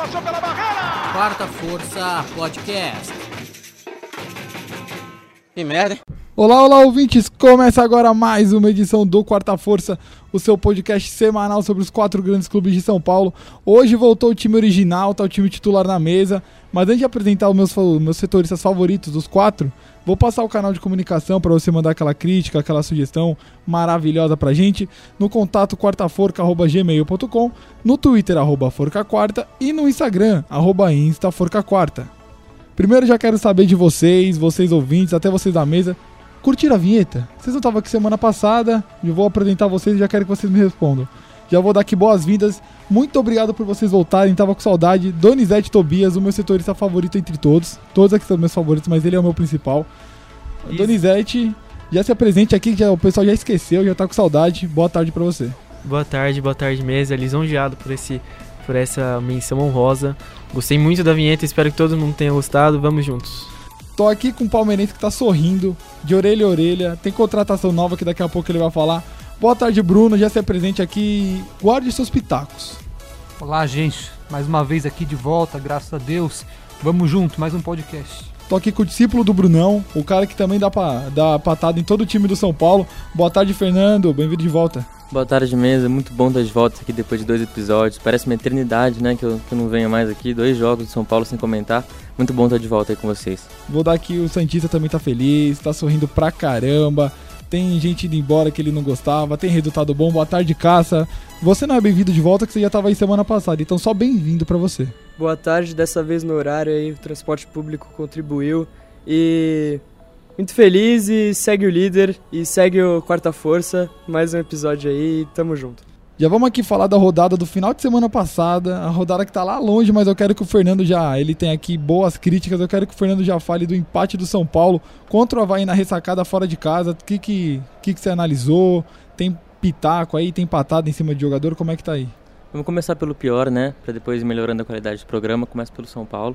passou pela barreira. Quarta Força Podcast. Que merda, hein? Olá, olá, ouvintes! Começa agora mais uma edição do Quarta Força, o seu podcast semanal sobre os quatro grandes clubes de São Paulo. Hoje voltou o time original, tá o time titular na mesa. Mas antes de apresentar os meus, meus setoristas favoritos, dos quatro, vou passar o canal de comunicação para você mandar aquela crítica, aquela sugestão maravilhosa pra gente no contato quartaforca.gmail.com, no Twitter, arroba forcaquarta e no Instagram, arroba instaforcaquarta. Primeiro já quero saber de vocês, vocês ouvintes, até vocês da mesa, curtiram a vinheta? Vocês não estavam aqui semana passada, eu vou apresentar vocês e já quero que vocês me respondam. Já vou dar aqui boas-vindas. Muito obrigado por vocês voltarem, tava com saudade. Donizete Tobias, o meu setorista favorito entre todos. Todos aqui são meus favoritos, mas ele é o meu principal. Isso. Donizete, já se apresente aqui, que o pessoal já esqueceu, já tá com saudade. Boa tarde para você. Boa tarde, boa tarde mesa. Lisonjeado por esse por essa menção honrosa. Gostei muito da vinheta, espero que todo mundo tenha gostado. Vamos juntos. Tô aqui com um palmeirense que tá sorrindo, de orelha a orelha. Tem contratação nova que daqui a pouco ele vai falar. Boa tarde, Bruno. Já se presente aqui. Guarde seus pitacos. Olá, gente. Mais uma vez aqui de volta, graças a Deus. Vamos junto, mais um podcast. Tô aqui com o discípulo do Brunão, o cara que também dá, pra, dá patada em todo o time do São Paulo. Boa tarde, Fernando. Bem-vindo de volta. Boa tarde, mesa. Muito bom estar de volta aqui depois de dois episódios. Parece uma eternidade, né? Que eu, que eu não venho mais aqui. Dois jogos de São Paulo sem comentar. Muito bom estar de volta aí com vocês. Vou dar aqui, o Santista também tá feliz, tá sorrindo pra caramba. Tem gente indo embora que ele não gostava, tem resultado bom. Boa tarde, Caça. Você não é bem-vindo de volta, que você já estava aí semana passada, então só bem-vindo para você. Boa tarde, dessa vez no horário aí, o transporte público contribuiu. E muito feliz e segue o líder e segue o Quarta Força. Mais um episódio aí, tamo junto. Já vamos aqui falar da rodada do final de semana passada, a rodada que tá lá longe, mas eu quero que o Fernando já, ele tem aqui boas críticas, eu quero que o Fernando já fale do empate do São Paulo contra o Havaí na ressacada fora de casa, o que que, que que você analisou, tem pitaco aí, tem patada em cima de jogador, como é que tá aí? Vamos começar pelo pior, né, para depois ir melhorando a qualidade do programa, começa pelo São Paulo.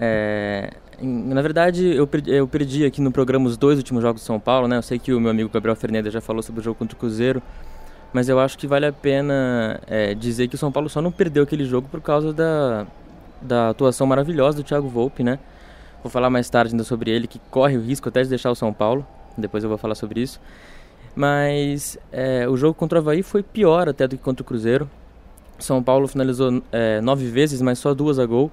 É, na verdade, eu perdi, eu perdi aqui no programa os dois últimos jogos do São Paulo, né, eu sei que o meu amigo Gabriel Fernandes já falou sobre o jogo contra o Cruzeiro, mas eu acho que vale a pena é, dizer que o São Paulo só não perdeu aquele jogo por causa da, da atuação maravilhosa do Thiago Volpe, né? Vou falar mais tarde ainda sobre ele, que corre o risco até de deixar o São Paulo, depois eu vou falar sobre isso. Mas é, o jogo contra o Havaí foi pior até do que contra o Cruzeiro. São Paulo finalizou é, nove vezes, mas só duas a gol.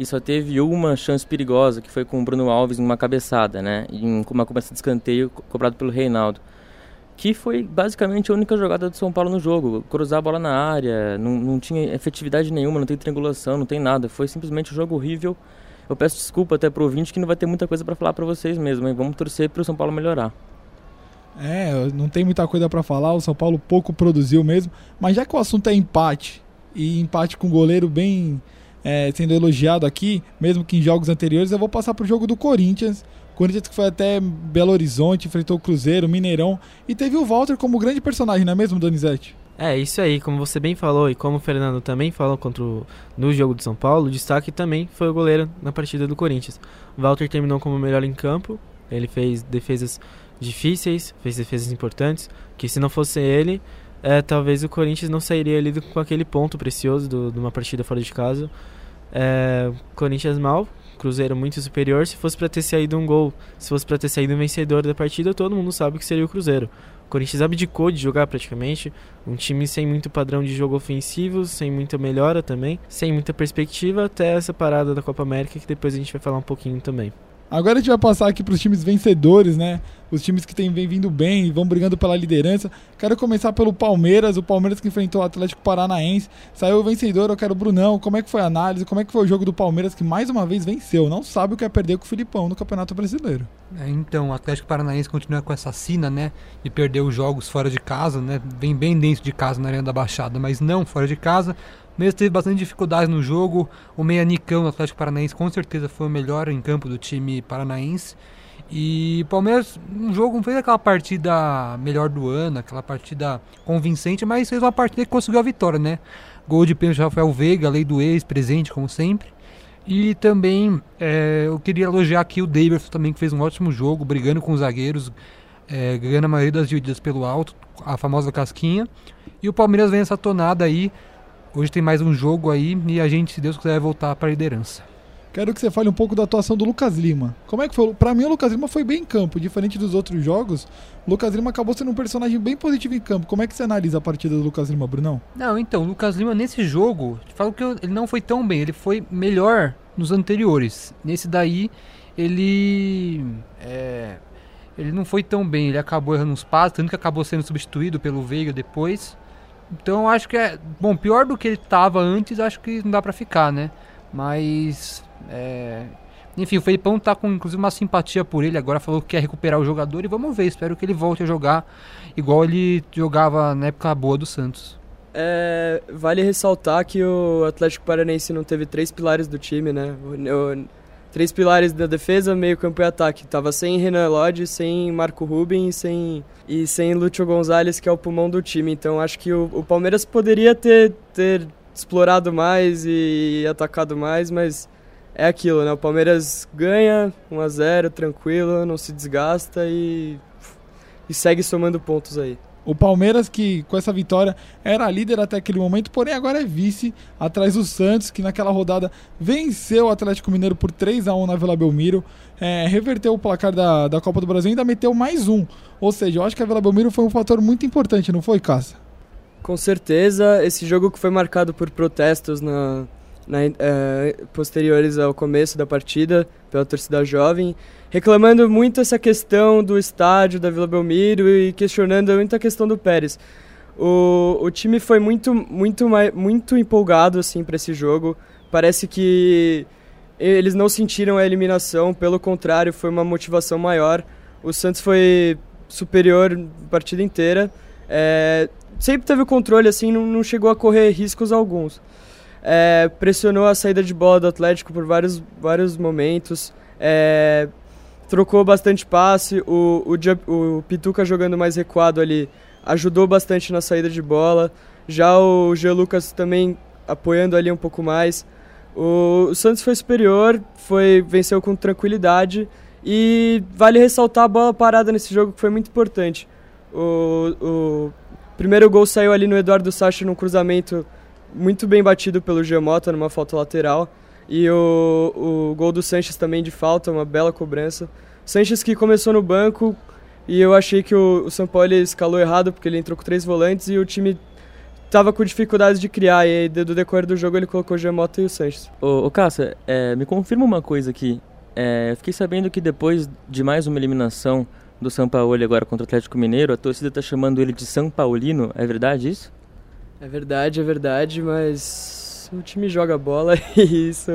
E só teve uma chance perigosa, que foi com o Bruno Alves em uma cabeçada, né? Em uma cobrança de escanteio cobrado pelo Reinaldo que foi basicamente a única jogada do São Paulo no jogo. Cruzar a bola na área, não, não tinha efetividade nenhuma, não tem triangulação, não tem nada. Foi simplesmente um jogo horrível. Eu peço desculpa até pro ouvinte que não vai ter muita coisa para falar para vocês mesmo, hein? Vamos torcer para o São Paulo melhorar. É, não tem muita coisa para falar, o São Paulo pouco produziu mesmo, mas já que o assunto é empate, e empate com o goleiro bem é, sendo elogiado aqui, mesmo que em jogos anteriores, eu vou passar pro jogo do Corinthians, Corinthians que foi até Belo Horizonte, enfrentou o Cruzeiro, Mineirão. E teve o Walter como grande personagem, não é mesmo, Donizete? É, isso aí, como você bem falou e como o Fernando também falou contra o, no jogo de São Paulo, o destaque também foi o goleiro na partida do Corinthians. O Walter terminou como o melhor em campo, ele fez defesas difíceis, fez defesas importantes, que se não fosse ele, é, talvez o Corinthians não sairia ali com aquele ponto precioso do, de uma partida fora de casa. É, Corinthians mal, Cruzeiro muito superior. Se fosse para ter saído um gol, se fosse para ter saído um vencedor da partida, todo mundo sabe que seria o Cruzeiro. O Corinthians abdicou de jogar praticamente, um time sem muito padrão de jogo ofensivo, sem muita melhora também, sem muita perspectiva até essa parada da Copa América que depois a gente vai falar um pouquinho também. Agora a gente vai passar aqui para os times vencedores, né? Os times que têm vem vindo bem e vão brigando pela liderança. Quero começar pelo Palmeiras, o Palmeiras que enfrentou o Atlético Paranaense. Saiu o vencedor, eu quero o Brunão. Como é que foi a análise? Como é que foi o jogo do Palmeiras que mais uma vez venceu? Não sabe o que é perder com o Filipão no Campeonato Brasileiro. É, então, o Atlético Paranaense continua com essa sina, né? De perder os jogos fora de casa, né? Vem bem dentro de casa na Arena da Baixada, mas não fora de casa. Mesmo teve bastante dificuldades no jogo, o meia Nicão do Atlético Paranaense com certeza foi o melhor em campo do time paranaense. E Palmeiras, um jogo não fez aquela partida melhor do ano, aquela partida convincente, mas fez uma partida que conseguiu a vitória, né? Gol de pênalti Rafael Veiga, lei do ex, presente como sempre. E também é, eu queria elogiar aqui o Davidson também, que fez um ótimo jogo, brigando com os zagueiros, é, ganhando a maioria das divididas pelo alto, a famosa casquinha. E o Palmeiras vem essa tonada aí, Hoje tem mais um jogo aí e a gente, se Deus quiser, vai voltar para a liderança. Quero que você fale um pouco da atuação do Lucas Lima. Como é que foi? Pra mim, o Lucas Lima foi bem em campo. Diferente dos outros jogos, o Lucas Lima acabou sendo um personagem bem positivo em campo. Como é que você analisa a partida do Lucas Lima, Brunão? Não, então, o Lucas Lima nesse jogo, te falo que ele não foi tão bem, ele foi melhor nos anteriores. Nesse daí, ele. É, ele não foi tão bem, ele acabou errando uns passos, tanto que acabou sendo substituído pelo Veiga depois. Então acho que é. Bom, pior do que ele estava antes, acho que não dá pra ficar, né? Mas. É, enfim, o Felipão tá com inclusive uma simpatia por ele, agora falou que quer recuperar o jogador e vamos ver, espero que ele volte a jogar igual ele jogava na época boa do Santos. É, vale ressaltar que o Atlético Paranaense não teve três pilares do time, né? O, o, três pilares da defesa, meio campo e ataque. Tava sem Renan Lodge, sem Marco Ruben e sem, e sem Lúcio Gonzalez, que é o pulmão do time. Então acho que o, o Palmeiras poderia ter, ter explorado mais e atacado mais, mas é aquilo, né? O Palmeiras ganha 1 a 0 tranquilo, não se desgasta e, e segue somando pontos aí. O Palmeiras, que com essa vitória era líder até aquele momento, porém agora é vice, atrás do Santos, que naquela rodada venceu o Atlético Mineiro por 3 a 1 na Vila Belmiro, é, reverteu o placar da, da Copa do Brasil e ainda meteu mais um. Ou seja, eu acho que a Vila Belmiro foi um fator muito importante, não foi, Cássio? Com certeza, esse jogo que foi marcado por protestos na, na, é, posteriores ao começo da partida pela torcida jovem, reclamando muito essa questão do estádio da Vila Belmiro e questionando muito a questão do Pérez. O, o time foi muito, muito, muito empolgado assim para esse jogo. Parece que eles não sentiram a eliminação, pelo contrário, foi uma motivação maior. O Santos foi superior a partida inteira. É, sempre teve o controle, assim, não, não chegou a correr riscos alguns. É, pressionou a saída de bola do Atlético por vários, vários momentos. É, trocou bastante passe. O, o, o Pituca jogando mais recuado ali ajudou bastante na saída de bola. Já o G. Lucas também apoiando ali um pouco mais. O, o Santos foi superior, foi venceu com tranquilidade. E vale ressaltar a bola parada nesse jogo que foi muito importante. O, o primeiro gol saiu ali no Eduardo Sacha num cruzamento muito bem batido pelo Geomota numa falta lateral. E o, o gol do Sanches também de falta, uma bela cobrança. Sanches que começou no banco e eu achei que o, o São Paulo escalou errado porque ele entrou com três volantes e o time tava com dificuldades de criar. E aí, do decorrer do jogo, ele colocou o Gemota e o Sanches. Ô, ô é, me confirma uma coisa aqui. É, fiquei sabendo que depois de mais uma eliminação do São Paulo agora contra o Atlético Mineiro, a torcida está chamando ele de São Paulino. É verdade isso? É verdade, é verdade, mas o time joga bola e isso,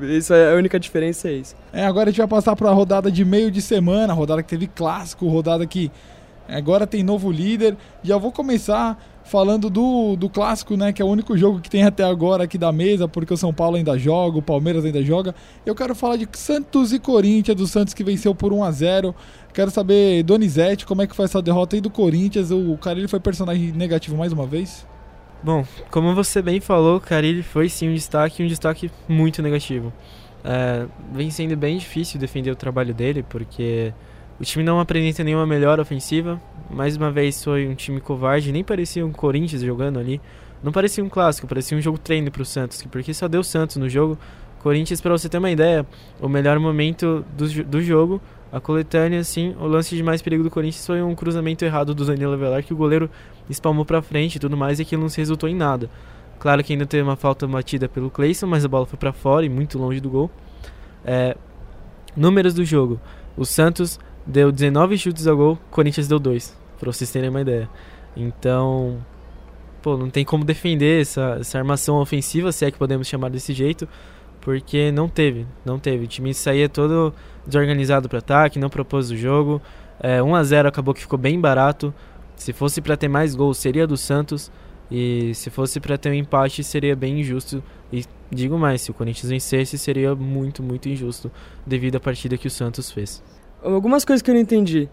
isso é a única diferença é isso. É, agora a gente vai passar para a rodada de meio de semana, rodada que teve clássico, rodada que agora tem novo líder. Já vou começar falando do, do clássico, né, que é o único jogo que tem até agora aqui da mesa, porque o São Paulo ainda joga, o Palmeiras ainda joga. Eu quero falar de Santos e Corinthians, do Santos que venceu por 1 a 0. Quero saber, Donizete, como é que foi essa derrota aí do Corinthians? O cara ele foi personagem negativo mais uma vez? Bom, como você bem falou, Carilli foi sim um destaque, um destaque muito negativo. É, vem sendo bem difícil defender o trabalho dele, porque o time não apresenta nenhuma melhor ofensiva. Mais uma vez foi um time covarde, nem parecia um Corinthians jogando ali. Não parecia um clássico, parecia um jogo treino para o Santos, porque só deu Santos no jogo. Corinthians, para você ter uma ideia, o melhor momento do, do jogo a coletânea, sim, o lance de mais perigo do Corinthians foi um cruzamento errado do Danilo Avelar que o goleiro espalmou para frente e tudo mais e aquilo não se resultou em nada. Claro que ainda teve uma falta batida pelo Cleison, mas a bola foi para fora e muito longe do gol. É, números do jogo: o Santos deu 19 chutes ao gol, o Corinthians deu 2, para vocês terem uma ideia. Então, pô, não tem como defender essa, essa armação ofensiva, se é que podemos chamar desse jeito, porque não teve, não teve. O time saía todo desorganizado para ataque, não propôs o jogo. É, 1 a 0 acabou que ficou bem barato. Se fosse para ter mais gols, seria do Santos. E se fosse para ter um empate, seria bem injusto. E digo mais, se o Corinthians vencesse, seria muito, muito injusto devido à partida que o Santos fez. Algumas coisas que eu não entendi.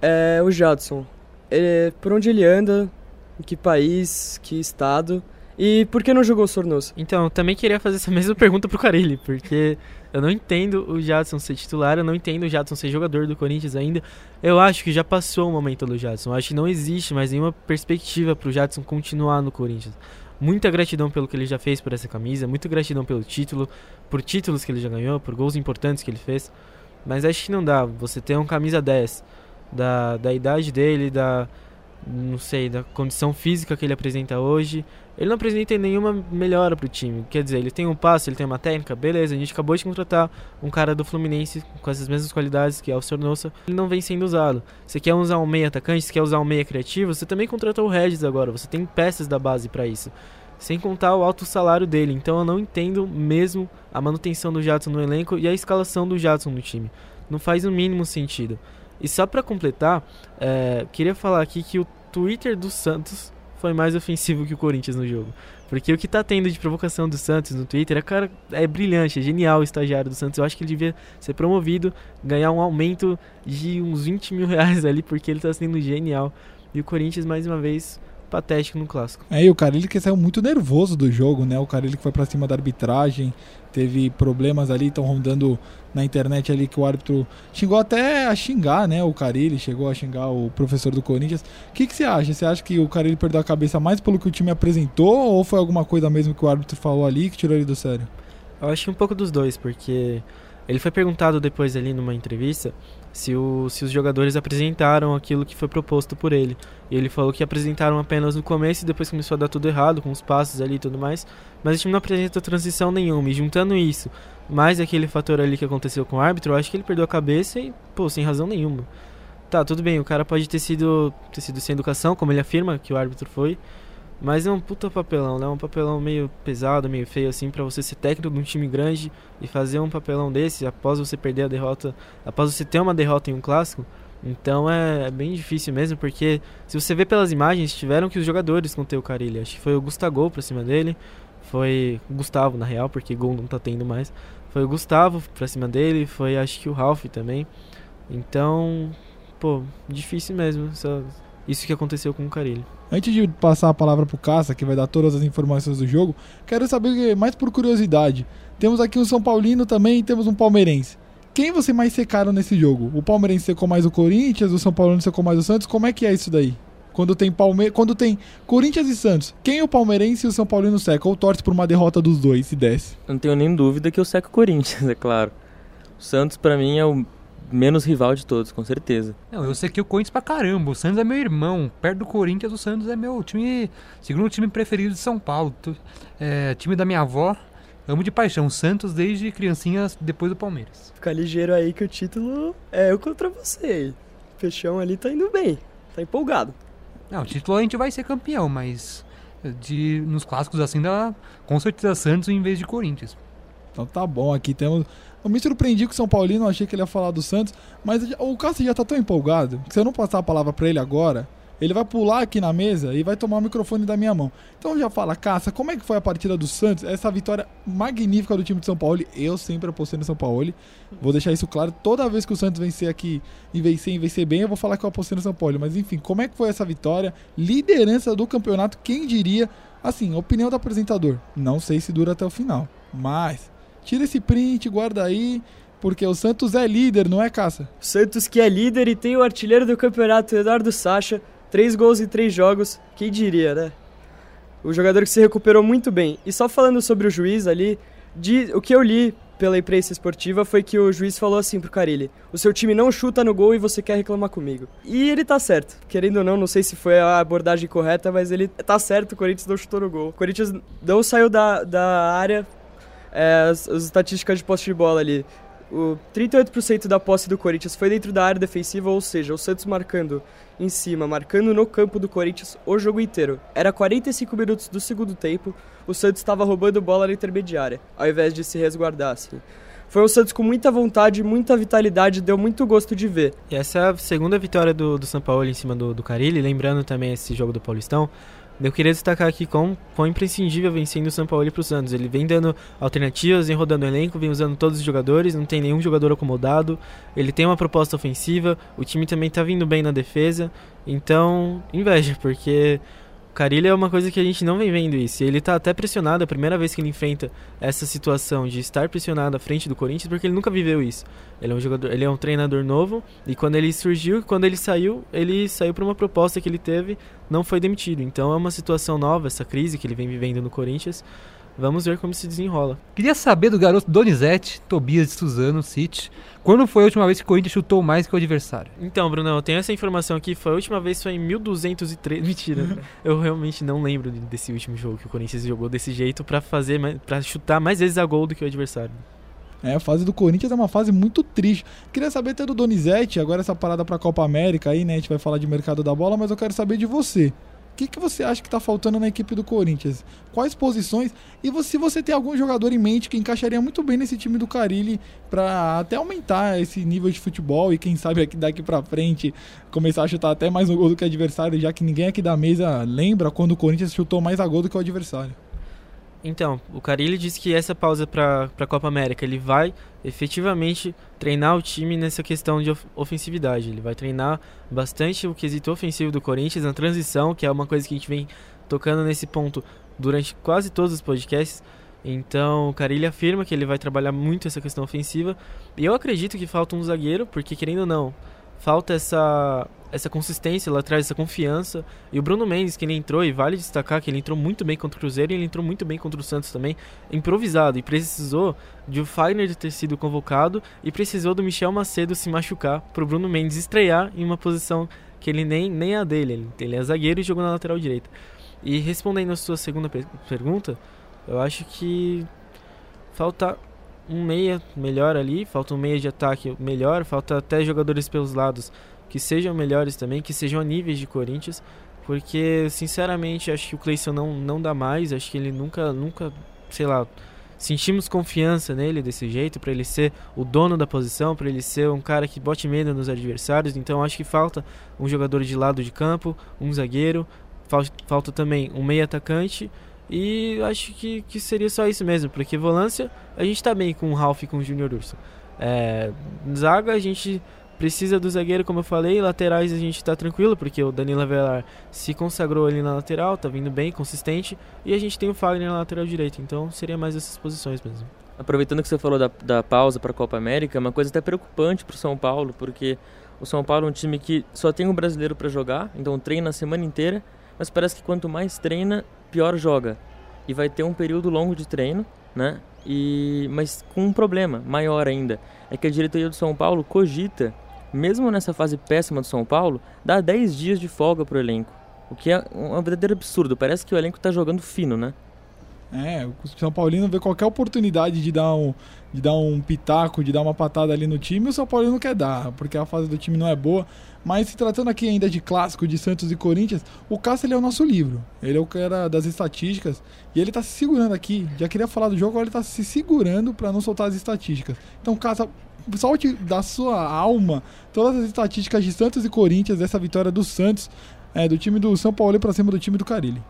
É o Jadson. Ele, por onde ele anda, em que país, que estado. E por que não jogou o Sornoso? Então, também queria fazer essa mesma pergunta pro Carilli, porque eu não entendo o Jadson ser titular, eu não entendo o Jadson ser jogador do Corinthians ainda. Eu acho que já passou o momento do Jadson. Eu acho que não existe mais nenhuma perspectiva pro Jadson continuar no Corinthians. Muita gratidão pelo que ele já fez por essa camisa, muita gratidão pelo título, por títulos que ele já ganhou, por gols importantes que ele fez. Mas acho que não dá. Você ter um camisa 10 da, da idade dele, da não sei, da condição física que ele apresenta hoje, ele não apresenta nenhuma melhora pro time. Quer dizer, ele tem um passe, ele tem uma técnica, beleza. A gente acabou de contratar um cara do Fluminense com essas mesmas qualidades que é o Sornosa. Ele não vem sendo usado. Você quer usar um meia atacante, você quer usar um meia criativo, você também contratou o Regis agora. Você tem peças da base para isso. Sem contar o alto salário dele. Então eu não entendo mesmo a manutenção do Jadson no elenco e a escalação do Jadson no time. Não faz o mínimo sentido. E só para completar, é, queria falar aqui que o Twitter do Santos foi mais ofensivo que o Corinthians no jogo. Porque o que tá tendo de provocação do Santos no Twitter é, cara, é brilhante, é genial o estagiário do Santos. Eu acho que ele devia ser promovido, ganhar um aumento de uns 20 mil reais ali, porque ele tá sendo genial. E o Corinthians, mais uma vez, patético no clássico. É, e o Carilli que saiu muito nervoso do jogo, né? O Carilli que foi para cima da arbitragem, teve problemas ali, estão rondando na internet ali que o árbitro xingou até a xingar, né? O Carilli chegou a xingar o professor do Corinthians. O que, que você acha? Você acha que o Carilli perdeu a cabeça mais pelo que o time apresentou ou foi alguma coisa mesmo que o árbitro falou ali que tirou ele do sério? Eu acho um pouco dos dois, porque ele foi perguntado depois ali numa entrevista se, o, se os jogadores apresentaram aquilo que foi proposto por ele. E ele falou que apresentaram apenas no começo e depois começou a dar tudo errado, com os passos ali e tudo mais. Mas o time não apresenta transição nenhuma. E juntando isso, mais aquele fator ali que aconteceu com o árbitro, eu acho que ele perdeu a cabeça e, pô, sem razão nenhuma. Tá, tudo bem, o cara pode ter sido, ter sido sem educação, como ele afirma que o árbitro foi. Mas é um puta papelão, né? Um papelão meio pesado, meio feio, assim, para você ser técnico de um time grande e fazer um papelão desse após você perder a derrota, após você ter uma derrota em um clássico. Então é, é bem difícil mesmo, porque se você vê pelas imagens, tiveram que os jogadores conter o Carilli. Acho que foi o Gustavo pra cima dele, foi o Gustavo na real, porque gol não tá tendo mais. Foi o Gustavo pra cima dele, foi acho que o Ralph também. Então, pô, difícil mesmo. Isso que aconteceu com o Carilli. Antes de passar a palavra pro Caça, que vai dar todas as informações do jogo, quero saber mais por curiosidade. Temos aqui um São Paulino também e temos um palmeirense. Quem você mais secaram nesse jogo? O palmeirense secou mais o Corinthians, o São Paulino secou mais o Santos? Como é que é isso daí? Quando tem, Palme... Quando tem Corinthians e Santos, quem é o palmeirense e o São Paulino seca? Ou torce por uma derrota dos dois, se desce? Eu não tenho nem dúvida que eu seco o Corinthians, é claro. O Santos, para mim, é o menos rival de todos, com certeza. Não, eu sei que o Corinthians pra caramba. O Santos é meu irmão. Perto do Corinthians, o Santos é meu time. Segundo time preferido de São Paulo. É, time da minha avó. Amo de paixão. Santos desde criancinhas, depois do Palmeiras. Fica ligeiro aí que o título é eu contra você. O Peixão ali tá indo bem. Tá empolgado. Não, o título a gente vai ser campeão, mas de, nos clássicos assim dá com certeza Santos em vez de Corinthians. Então tá bom, aqui temos eu me surpreendi com o São Paulino, achei que ele ia falar do Santos, mas o Cássio já tá tão empolgado que se eu não passar a palavra para ele agora, ele vai pular aqui na mesa e vai tomar o microfone da minha mão. Então já fala, Cássio, como é que foi a partida do Santos? Essa vitória magnífica do time de São Paulo. Eu sempre apostei no São Paulo. Vou deixar isso claro. Toda vez que o Santos vencer aqui e vencer e vencer bem, eu vou falar que eu apostei no São Paulo. Mas enfim, como é que foi essa vitória? Liderança do campeonato, quem diria? Assim, opinião do apresentador. Não sei se dura até o final. Mas Tira esse print, guarda aí, porque o Santos é líder, não é, Caça? Santos que é líder e tem o artilheiro do campeonato, Eduardo Sacha, três gols em três jogos, quem diria, né? O jogador que se recuperou muito bem. E só falando sobre o juiz ali, de, o que eu li pela imprensa esportiva foi que o juiz falou assim pro Carilli: o seu time não chuta no gol e você quer reclamar comigo. E ele tá certo. Querendo ou não, não sei se foi a abordagem correta, mas ele tá certo, o Corinthians não chutou no gol. O Corinthians não saiu da, da área é, as, as, estatísticas de posse de bola ali. O 38% da posse do Corinthians foi dentro da área defensiva, ou seja, o Santos marcando em cima, marcando no campo do Corinthians o jogo inteiro. Era 45 minutos do segundo tempo, o Santos estava roubando bola na intermediária, ao invés de se resguardar assim. Foi um Santos com muita vontade, muita vitalidade, deu muito gosto de ver. E essa é a segunda vitória do, do São Paulo em cima do, do Carilli, lembrando também esse jogo do Paulistão. Eu queria destacar aqui quão, quão imprescindível vem sendo o São Paulo para o Santos. Ele vem dando alternativas, vem rodando o elenco, vem usando todos os jogadores, não tem nenhum jogador acomodado. Ele tem uma proposta ofensiva, o time também está vindo bem na defesa. Então, inveja, porque Carilli é uma coisa que a gente não vem vendo isso. Ele tá até pressionado, é a primeira vez que ele enfrenta essa situação de estar pressionado à frente do Corinthians, porque ele nunca viveu isso. Ele é um jogador, ele é um treinador novo e quando ele surgiu, quando ele saiu, ele saiu por uma proposta que ele teve, não foi demitido. Então é uma situação nova essa crise que ele vem vivendo no Corinthians. Vamos ver como se desenrola. Queria saber do garoto Donizete, Tobias de Suzano, City. Quando foi a última vez que o Corinthians chutou mais que o adversário? Então, Bruno, eu tenho essa informação aqui. Foi a última vez foi em 1203. Mentira. eu realmente não lembro desse último jogo que o Corinthians jogou desse jeito para fazer, para chutar mais vezes a gol do que o adversário. É, a fase do Corinthians é uma fase muito triste. Queria saber até do Donizete, agora essa parada pra Copa América aí, né? A gente vai falar de mercado da bola, mas eu quero saber de você. O que, que você acha que está faltando na equipe do Corinthians? Quais posições? E se você tem algum jogador em mente que encaixaria muito bem nesse time do Carilli para até aumentar esse nível de futebol e quem sabe daqui para frente começar a chutar até mais um gol do que o adversário, já que ninguém aqui da mesa lembra quando o Corinthians chutou mais a gol do que o adversário. Então, o Carilli disse que essa pausa para a Copa América ele vai efetivamente treinar o time nessa questão de ofensividade. Ele vai treinar bastante o quesito ofensivo do Corinthians na transição, que é uma coisa que a gente vem tocando nesse ponto durante quase todos os podcasts. Então, o Carilli afirma que ele vai trabalhar muito essa questão ofensiva. E eu acredito que falta um zagueiro, porque querendo ou não, falta essa essa consistência lá atrás, essa confiança. E o Bruno Mendes, que ele entrou, e vale destacar que ele entrou muito bem contra o Cruzeiro e ele entrou muito bem contra o Santos também, improvisado. E precisou de o Fagner ter sido convocado e precisou do Michel Macedo se machucar para o Bruno Mendes estrear em uma posição que ele nem, nem é a dele. Ele, ele é zagueiro e jogou na lateral direita. E respondendo a sua segunda pergunta, eu acho que falta um meia melhor ali, falta um meia de ataque melhor, falta até jogadores pelos lados que sejam melhores também, que sejam a níveis de Corinthians, porque sinceramente acho que o Cleison não, não dá mais, acho que ele nunca, nunca, sei lá, sentimos confiança nele desse jeito, para ele ser o dono da posição, para ele ser um cara que bote medo nos adversários, então acho que falta um jogador de lado de campo, um zagueiro, falta, falta também um meio atacante, e acho que, que seria só isso mesmo, porque volância a gente tá bem com o Ralph e com o Júnior Urso. É, zaga a gente Precisa do zagueiro, como eu falei, laterais a gente está tranquilo, porque o Danilo Avelar se consagrou ali na lateral, tá vindo bem, consistente, e a gente tem o Fagner na lateral direita, então seria mais essas posições mesmo. Aproveitando que você falou da, da pausa para a Copa América, é uma coisa até preocupante para o São Paulo, porque o São Paulo é um time que só tem um brasileiro para jogar, então treina a semana inteira, mas parece que quanto mais treina, pior joga. E vai ter um período longo de treino, né? E, mas com um problema maior ainda, é que a diretoria do São Paulo cogita mesmo nessa fase péssima do São Paulo, dá 10 dias de folga pro elenco. O que é um verdadeiro absurdo. Parece que o elenco tá jogando fino, né? É, o São Paulino vê qualquer oportunidade de dar um, de dar um pitaco, de dar uma patada ali no time, o São Paulino quer dar, porque a fase do time não é boa. Mas se tratando aqui ainda de clássico de Santos e Corinthians, o Cássio ele é o nosso livro. Ele é o cara das estatísticas e ele tá se segurando aqui. Já queria falar do jogo, agora ele tá se segurando para não soltar as estatísticas. Então, Cássio, solte da sua alma todas as estatísticas de Santos e Corinthians, essa vitória do Santos, é, do time do São Paulo para cima do time do Carilli.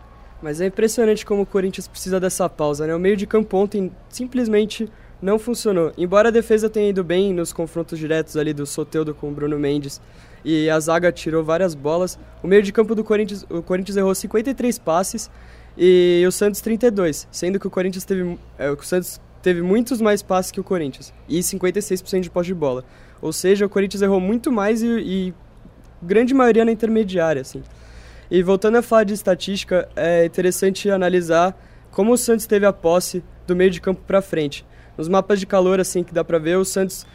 Mas é impressionante como o Corinthians precisa dessa pausa, né? O meio de campo ontem simplesmente não funcionou. Embora a defesa tenha ido bem nos confrontos diretos ali do Soteudo com o Bruno Mendes e a zaga tirou várias bolas, o meio de campo do Corinthians, o Corinthians errou 53 passes e o Santos 32, sendo que o Corinthians teve, é, o Santos teve muitos mais passes que o Corinthians e 56% de posse de bola. Ou seja, o Corinthians errou muito mais e, e grande maioria na intermediária, assim. E voltando a falar de estatística, é interessante analisar como o Santos teve a posse do meio de campo para frente. Nos mapas de calor, assim, que dá para ver, o Santos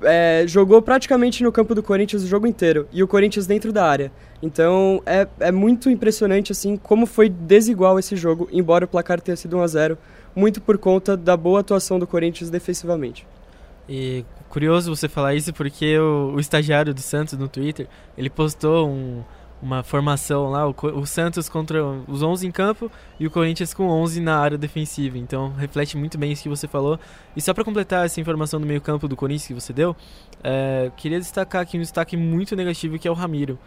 é, jogou praticamente no campo do Corinthians o jogo inteiro e o Corinthians dentro da área. Então é, é muito impressionante assim como foi desigual esse jogo, embora o placar tenha sido 1 a 0 muito por conta da boa atuação do Corinthians defensivamente. E curioso você falar isso porque o, o estagiário do Santos no Twitter, ele postou um, uma formação lá, o, o, Santos contra os 11 em campo e o Corinthians com 11 na área defensiva. Então reflete muito bem isso que você falou. E só para completar essa informação do meio-campo do Corinthians que você deu, é, queria destacar aqui um destaque muito negativo que é o Ramiro.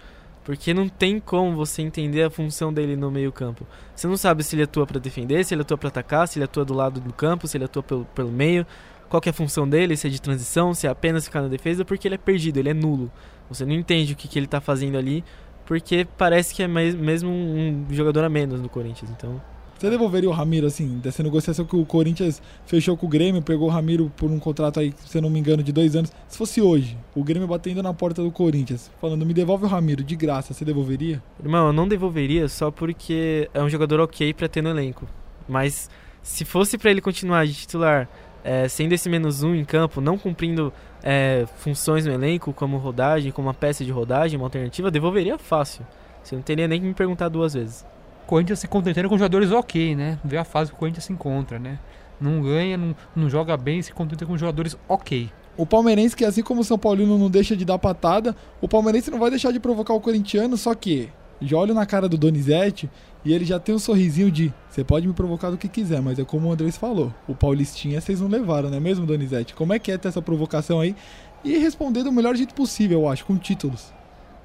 Porque não tem como você entender a função dele no meio-campo. Você não sabe se ele atua para defender, se ele atua para atacar, se ele atua do lado do campo, se ele atua pelo, pelo meio, qual é a função dele, se é de transição, se é apenas ficar na defesa, porque ele é perdido, ele é nulo. Você não entende o que, que ele está fazendo ali porque parece que é mais, mesmo um jogador a menos no Corinthians. Então, Você devolveria o Ramiro, assim, dessa negociação que o Corinthians fechou com o Grêmio, pegou o Ramiro por um contrato aí, se eu não me engano, de dois anos. Se fosse hoje, o Grêmio batendo na porta do Corinthians, falando, me devolve o Ramiro, de graça, você devolveria? irmão, eu não devolveria só porque é um jogador ok pra ter no elenco. Mas se fosse pra ele continuar de titular, é, sendo esse menos um em campo, não cumprindo é, funções no elenco, como rodagem, como uma peça de rodagem, uma alternativa, devolveria fácil. Você não teria nem que me perguntar duas vezes. Corinthians se contentando com jogadores ok, né? Vê a fase que o Corinthians se encontra, né? Não ganha, não, não joga bem, se contenta com jogadores ok. O palmeirense, que assim como o São Paulino não deixa de dar patada, o palmeirense não vai deixar de provocar o corintiano, só que já olho na cara do Donizete e ele já tem um sorrisinho de você pode me provocar do que quiser, mas é como o Andrés falou, o Paulistinha vocês não levaram, não é mesmo, Donizete? Como é que é ter essa provocação aí? E responder do melhor jeito possível, eu acho, com títulos.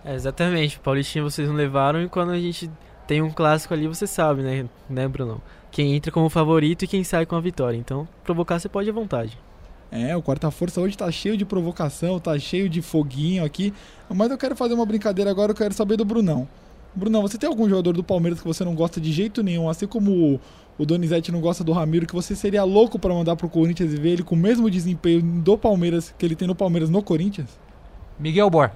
É, exatamente, Paulistinha vocês não levaram e quando a gente tem um clássico ali, você sabe, né, né, Brunão? Quem entra como favorito e quem sai com a vitória. Então, provocar você pode à vontade. É, o Quarta Força hoje tá cheio de provocação, tá cheio de foguinho aqui. Mas eu quero fazer uma brincadeira agora, eu quero saber do Brunão. Brunão, você tem algum jogador do Palmeiras que você não gosta de jeito nenhum, assim como o, o Donizete não gosta do Ramiro, que você seria louco pra mandar pro Corinthians e ver ele com o mesmo desempenho do Palmeiras que ele tem no Palmeiras no Corinthians? Miguel Bor.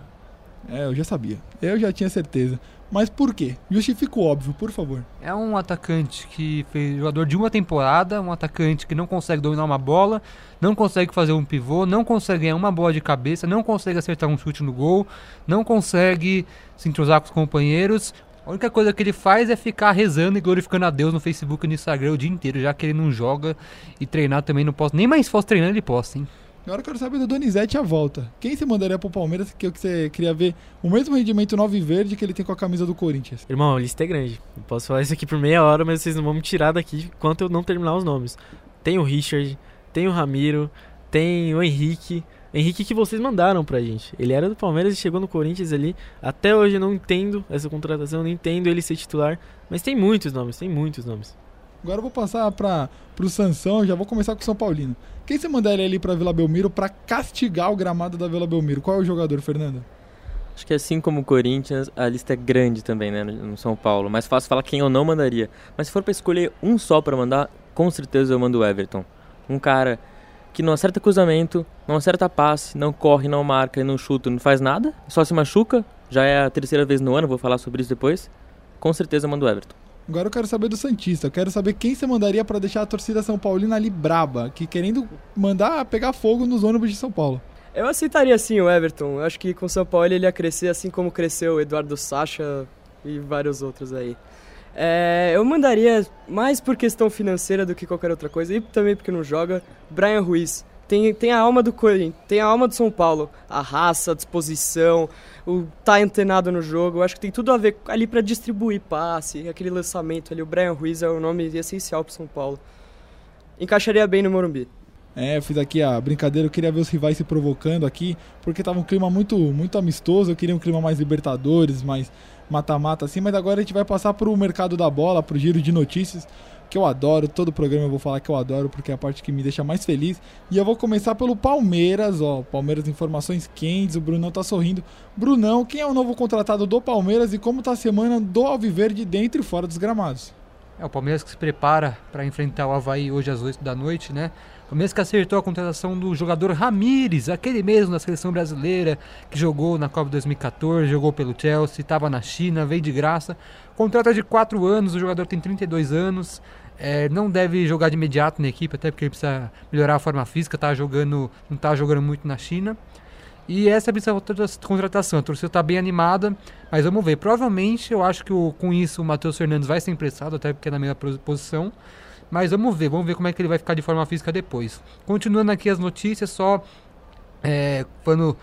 É, eu já sabia. Eu já tinha certeza. Mas por quê? Justifica o óbvio, por favor. É um atacante que fez jogador de uma temporada, um atacante que não consegue dominar uma bola, não consegue fazer um pivô, não consegue ganhar uma bola de cabeça, não consegue acertar um chute no gol, não consegue se entrosar com os companheiros. A única coisa que ele faz é ficar rezando e glorificando a Deus no Facebook e no Instagram o dia inteiro, já que ele não joga e treinar também não posso. Nem mais se fosse treinando ele posta, hein? Agora eu quero saber do Donizete a volta. Quem você mandaria pro Palmeiras que você queria ver o mesmo rendimento nove verde que ele tem com a camisa do Corinthians? Irmão, a lista é grande. Eu posso falar isso aqui por meia hora, mas vocês não vão me tirar daqui enquanto eu não terminar os nomes. Tem o Richard, tem o Ramiro, tem o Henrique. Henrique que vocês mandaram pra gente. Ele era do Palmeiras e chegou no Corinthians ali. Até hoje eu não entendo essa contratação, não entendo ele ser titular. Mas tem muitos nomes, tem muitos nomes. Agora eu vou passar para pro Sansão, já vou começar com o São Paulino. Quem você mandaria ali pra Vila Belmiro pra castigar o gramado da Vila Belmiro? Qual é o jogador, Fernando? Acho que assim como o Corinthians, a lista é grande também, né, no São Paulo. Mais fácil falar quem eu não mandaria. Mas se for pra escolher um só pra mandar, com certeza eu mando o Everton. Um cara que não acerta cruzamento, não acerta passe, não corre, não marca, não chuta, não faz nada, só se machuca. Já é a terceira vez no ano, vou falar sobre isso depois. Com certeza eu mando o Everton. Agora eu quero saber do Santista. Eu quero saber quem você mandaria pra deixar a torcida São Paulina ali braba, que querendo mandar pegar fogo nos ônibus de São Paulo. Eu aceitaria sim o Everton. Eu acho que com o São Paulo ele ia crescer assim como cresceu o Eduardo Sacha e vários outros aí. É, eu mandaria mais por questão financeira do que qualquer outra coisa e também porque não joga. Brian Ruiz. Tem, tem a alma do Corinthians, tem a alma do São Paulo. A raça, a disposição, o tá antenado no jogo. Eu acho que tem tudo a ver ali para distribuir passe, aquele lançamento ali. O Brian Ruiz é o nome essencial pro São Paulo. Encaixaria bem no Morumbi. É, eu fiz aqui a brincadeira, eu queria ver os rivais se provocando aqui, porque tava um clima muito, muito amistoso, eu queria um clima mais Libertadores, mais mata-mata assim, mas agora a gente vai passar pro mercado da bola, pro giro de notícias, que eu adoro, todo programa eu vou falar que eu adoro, porque é a parte que me deixa mais feliz. E eu vou começar pelo Palmeiras, ó, Palmeiras informações quentes, o Brunão tá sorrindo. Brunão, quem é o novo contratado do Palmeiras e como tá a semana do Alviverde dentro e fora dos gramados? É o Palmeiras que se prepara para enfrentar o Havaí hoje às 8 da noite, né? Palmeiras que acertou a contratação do jogador Ramires, aquele mesmo da seleção brasileira que jogou na Copa 2014, jogou pelo Chelsea, estava na China, veio de graça. Contrato é de 4 anos, o jogador tem 32 anos, é, não deve jogar de imediato na equipe, até porque ele precisa melhorar a forma física, tá jogando, não está jogando muito na China. E essa é a principal contratação. A torcida está bem animada, mas vamos ver. Provavelmente eu acho que o- com isso o Matheus Fernandes vai ser emprestado, até porque é na mesma pos- posição. Mas vamos ver, vamos ver como é que ele vai ficar de forma física depois. Continuando aqui as notícias, só é, quando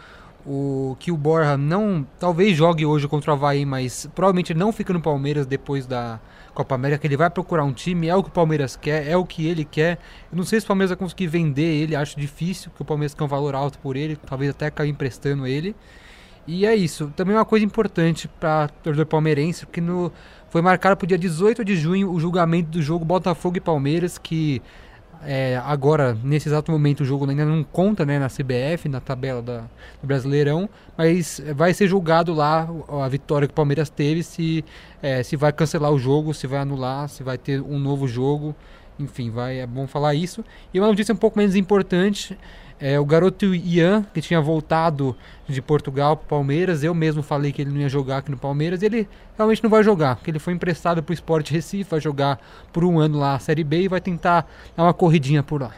o que o Borja não talvez jogue hoje contra o Havaí, mas provavelmente não fica no Palmeiras depois da Copa América, que ele vai procurar um time, é o que o Palmeiras quer, é o que ele quer. Eu não sei se o Palmeiras vai conseguir vender ele, acho difícil, porque o Palmeiras quer um valor alto por ele, talvez até cair emprestando ele. E é isso. Também uma coisa importante para torcedor palmeirense, porque no, foi marcado para o dia 18 de junho o julgamento do jogo Botafogo e Palmeiras, que É, agora, nesse exato momento, o jogo ainda não conta né, na CBF, na tabela da, do Brasileirão, mas vai ser julgado lá a vitória que o Palmeiras teve, se, é, se vai cancelar o jogo, se vai anular, se vai ter um novo jogo. Enfim, vai, é bom falar isso. E uma notícia um pouco menos importante é, o garoto Ian, que tinha voltado de Portugal para o Palmeiras, eu mesmo falei que ele não ia jogar aqui no Palmeiras, ele realmente não vai jogar, porque ele foi emprestado para o Sport Recife, vai jogar por um ano lá a Série B e vai tentar dar uma corridinha por lá.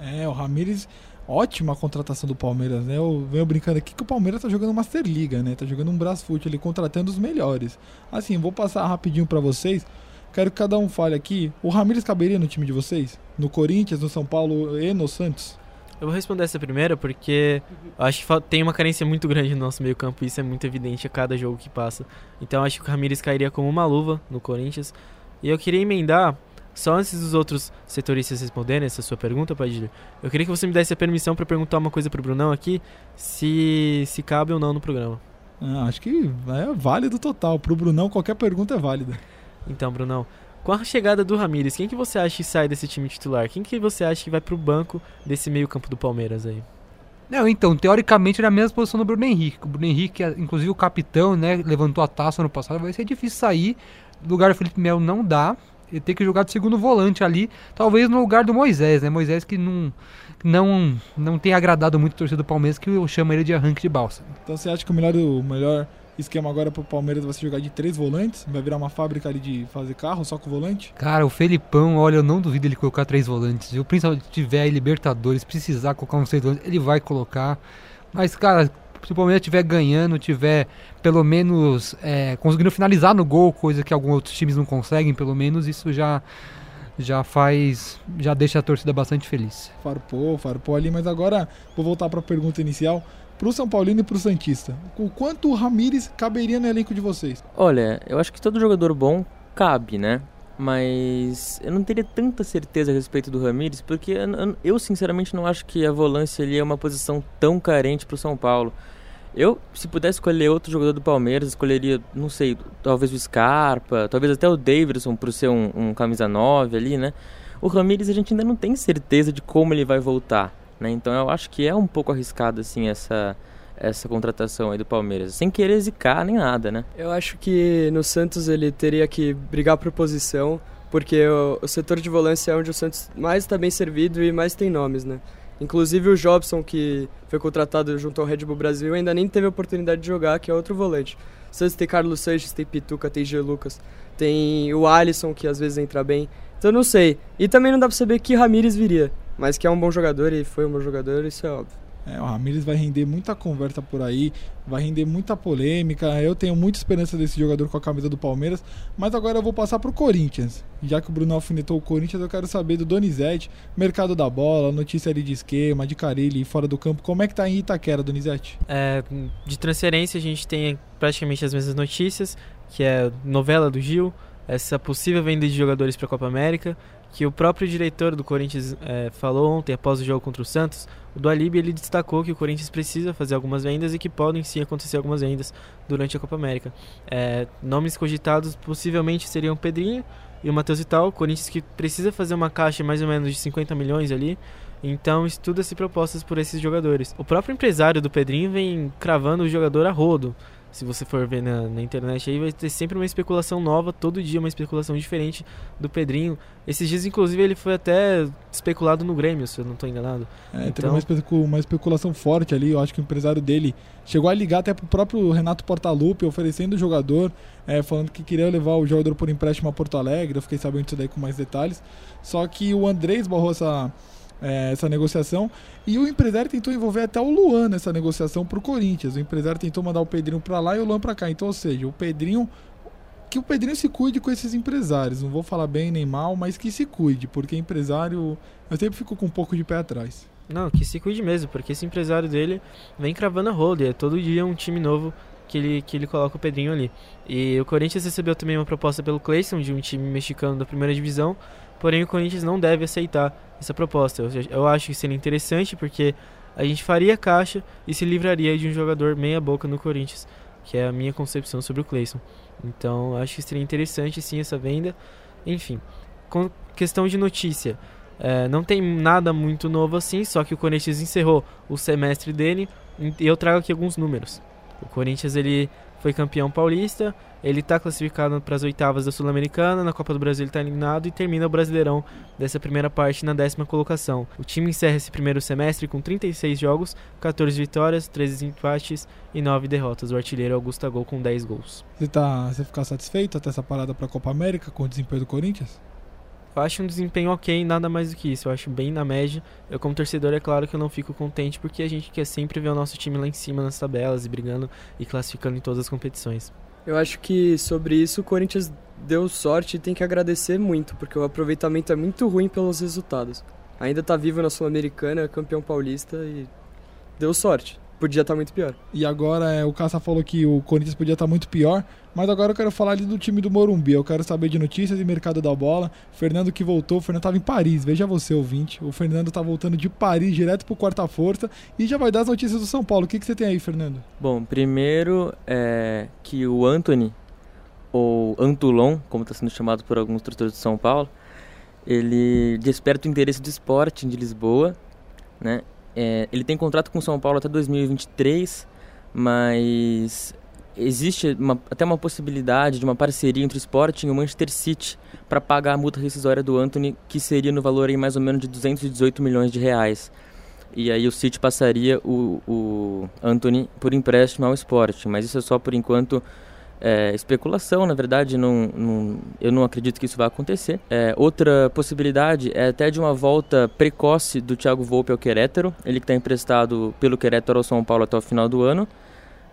É, o Ramires, ótima contratação do Palmeiras, né? Eu venho brincando aqui que o Palmeiras tá jogando Master Liga, né? Tá jogando um Brasfoot ali, contratando os melhores. Assim, vou passar rapidinho para vocês. Quero que cada um fale aqui. O Ramires caberia no time de vocês? No Corinthians, no São Paulo e no Santos? Eu vou responder essa primeira porque acho que tem uma carência muito grande no nosso meio campo e isso é muito evidente a cada jogo que passa. Então acho que o Ramires cairia como uma luva no Corinthians. E eu queria emendar, só antes dos outros setoristas responderem essa sua pergunta, Padilha, eu queria que você me desse a permissão para perguntar uma coisa pro Brunão aqui, se, se cabe ou não no programa. Ah, acho que é válido total. Pro Brunão qualquer pergunta é válida. Então, Brunão, com a chegada do Ramires, quem que você acha que sai desse time titular? Quem que você acha que vai pro banco desse meio-campo do Palmeiras aí? Não, então, teoricamente era a mesma posição do Bruno Henrique. O Bruno Henrique, inclusive o capitão, né, levantou a taça no passado, vai ser difícil sair. No lugar do Felipe Melo não dá. Ele tem que jogar de segundo volante ali, talvez no lugar do Moisés, né? Moisés que não não não tem agradado muito o torcedor do Palmeiras que eu chamo ele de arranque de balsa. Então você acha que o melhor o melhor esquema agora pro Palmeiras vai ser jogar de três volantes? Vai virar uma fábrica ali de fazer carro só com volante? Cara, o Felipão, olha, eu não duvido ele colocar três volantes. Se o principalmente tiver aí Libertadores, precisar colocar um três volantes, ele vai colocar. Mas, cara, se o Palmeiras estiver ganhando, tiver pelo menos é, conseguindo finalizar no gol, coisa que alguns outros times não conseguem, pelo menos isso já já faz, já deixa a torcida bastante feliz. Farpou, farpou ali, mas agora vou voltar para a pergunta inicial pro São Paulino e pro Santista. O quanto o Ramires caberia no elenco de vocês? Olha, eu acho que todo jogador bom cabe, né? Mas eu não teria tanta certeza a respeito do Ramires, porque eu sinceramente não acho que a volância ali é uma posição tão carente pro São Paulo. Eu, se pudesse escolher outro jogador do Palmeiras, escolheria, não sei, talvez o Scarpa, talvez até o Davidson por ser um, um camisa 9 ali, né? O Ramires a gente ainda não tem certeza de como ele vai voltar. Né? Então eu acho que é um pouco arriscado assim essa essa contratação aí do Palmeiras, sem querer zicar nem nada, né? Eu acho que no Santos ele teria que brigar por posição, porque o, o setor de volância é onde o Santos mais está bem servido e mais tem nomes, né? Inclusive o Jobson, que foi contratado junto ao Red Bull Brasil, ainda nem teve a oportunidade de jogar, que é outro volante. Santos tem Carlos Sanches, tem Pituca, tem G. Lucas, tem o Alisson, que às vezes entra bem. Então não sei. E também não dá pra saber que Ramires viria. Mas que é um bom jogador e foi um bom jogador, isso é óbvio. É, o Ramires vai render muita conversa por aí, vai render muita polêmica. Eu tenho muita esperança desse jogador com a camisa do Palmeiras. Mas agora eu vou passar pro Corinthians. Já que o Bruno alfinetou o Corinthians, eu quero saber do Donizete, mercado da bola, notícia ali de esquema, de Carilli fora do campo. Como é que tá em Itaquera, Donizete? É, de transferência a gente tem praticamente as mesmas notícias, que é novela do Gil, essa possível venda de jogadores para a Copa América que o próprio diretor do Corinthians é, falou ontem, após o jogo contra o Santos, o do Alibi, ele destacou que o Corinthians precisa fazer algumas vendas e que podem sim acontecer algumas vendas durante a Copa América. É, nomes cogitados possivelmente seriam Pedrinho e o Matheus Vital, o Corinthians que precisa fazer uma caixa mais ou menos de 50 milhões ali, então estuda-se propostas por esses jogadores. O próprio empresário do Pedrinho vem cravando o jogador a rodo se você for ver na, na, internet aí, vai ter sempre uma especulação nova, todo dia uma especulação diferente do Pedrinho. Esses dias, inclusive, ele foi até especulado no Grêmio, se eu não estou enganado. É, então... uma, especu uma, especulação forte ali, eu acho que o empresário dele chegou a ligar até pro próprio Renato Portaluppi, oferecendo o jogador, é, falando que queria levar o jogador por empréstimo a Porto Alegre, eu fiquei sabendo disso daí com mais detalhes. Só que o Andrés barrou essa é, essa negociação. E o empresário tentou envolver até o Luan nessa negociação para o Corinthians. O empresário tentou mandar o Pedrinho para lá e o Luan para cá. Então, ou seja, o Pedrinho. Que o Pedrinho se cuide com esses empresários. Não vou falar bem nem mal, mas que se cuide, porque empresário. Eu sempre fico com um pouco de pé atrás. Não, que se cuide mesmo, porque esse empresário dele vem cravando a roda. É todo dia um time novo que ele, que ele coloca o Pedrinho ali. E o Corinthians recebeu também uma proposta pelo Clayson, de um time mexicano da primeira divisão. Porém, o Corinthians não deve aceitar essa proposta. Eu, eu acho que seria interessante porque a gente faria caixa e se livraria de um jogador meia-boca no Corinthians, que é a minha concepção sobre o Clayson. Então, acho que seria interessante sim essa venda. Enfim, com questão de notícia. É, não tem nada muito novo assim, só que o Corinthians encerrou o semestre dele e eu trago aqui alguns números. O Corinthians ele foi campeão paulista, ele está classificado para as oitavas da Sul-Americana, na Copa do Brasil ele está eliminado e termina o Brasileirão dessa primeira parte na décima colocação. O time encerra esse primeiro semestre com 36 jogos, 14 vitórias, 13 empates e 9 derrotas. O artilheiro Augusto Gol com 10 gols. Você, tá, você ficar satisfeito até essa parada para a Copa América com o desempenho do Corinthians? Eu acho um desempenho ok, nada mais do que isso. Eu acho bem na média. Eu, como torcedor, é claro que eu não fico contente porque a gente quer sempre ver o nosso time lá em cima nas tabelas e brigando e classificando em todas as competições. Eu acho que sobre isso o Corinthians deu sorte e tem que agradecer muito, porque o aproveitamento é muito ruim pelos resultados. Ainda tá vivo na Sul-Americana, campeão paulista e deu sorte podia estar tá muito pior. E agora é, o Caça falou que o Corinthians podia estar tá muito pior, mas agora eu quero falar ali do time do Morumbi. Eu quero saber de notícias e mercado da bola. Fernando que voltou, o Fernando estava em Paris, veja você, ouvinte. O Fernando está voltando de Paris direto pro quarta força e já vai dar as notícias do São Paulo. O que, que você tem aí, Fernando? Bom, primeiro é que o Anthony, ou Antulon, como está sendo chamado por alguns torcedores de São Paulo, ele desperta o interesse do esporte de Lisboa, né? É, ele tem contrato com o São Paulo até 2023, mas existe uma, até uma possibilidade de uma parceria entre o Sporting e o Manchester City para pagar a multa rescisória do Anthony, que seria no valor aí mais ou menos de 218 milhões de reais. E aí o City passaria o, o Anthony por empréstimo ao Sporting, mas isso é só por enquanto é, especulação, na verdade, não, não, eu não acredito que isso vai acontecer. É, outra possibilidade é até de uma volta precoce do Thiago Volpe ao Querétaro, ele que está emprestado pelo Querétaro ao São Paulo até o final do ano.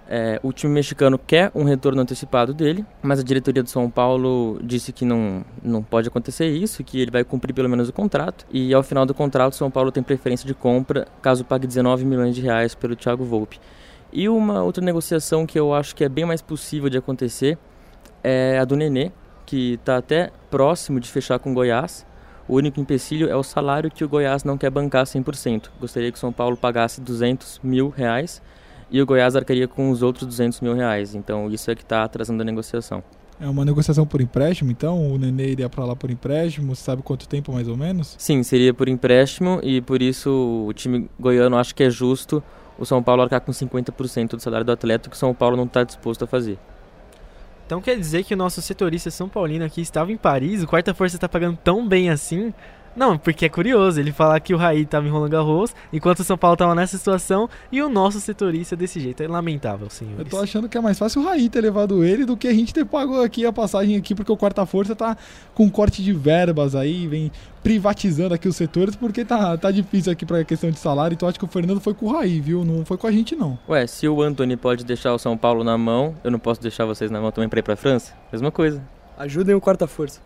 É, o time mexicano quer um retorno antecipado dele, mas a diretoria do São Paulo disse que não, não pode acontecer isso, que ele vai cumprir pelo menos o contrato. E ao final do contrato, o São Paulo tem preferência de compra caso pague 19 milhões de reais pelo Thiago Volpe. E uma outra negociação que eu acho que é bem mais possível de acontecer é a do Nenê, que está até próximo de fechar com o Goiás. O único empecilho é o salário que o Goiás não quer bancar 100%. Gostaria que o São Paulo pagasse 200 mil reais e o Goiás arcaria com os outros 200 mil reais. Então isso é que está atrasando a negociação. É uma negociação por empréstimo, então? O Nenê iria para lá por empréstimo? Sabe quanto tempo mais ou menos? Sim, seria por empréstimo e por isso o time goiano acho que é justo o São Paulo arcar com 50% do salário do atleta, que o São Paulo não está disposto a fazer. Então quer dizer que o nosso setorista São Paulino aqui estava em Paris, o Quarta Força está pagando tão bem assim não, porque é curioso ele falar que o Raí estava em Roland Garros, enquanto o São Paulo estava nessa situação e o nosso setorista desse jeito. É lamentável, senhor. Eu tô achando que é mais fácil o Raí ter levado ele do que a gente ter pago aqui a passagem aqui, porque o Quarta Força tá com corte de verbas aí, vem privatizando aqui os setores, porque tá, tá difícil aqui pra questão de salário. Então acho que o Fernando foi com o Raí, viu? Não foi com a gente, não. Ué, se o Anthony pode deixar o São Paulo na mão, eu não posso deixar vocês na mão também pra ir pra França? Mesma coisa. Ajudem o Quarta Força.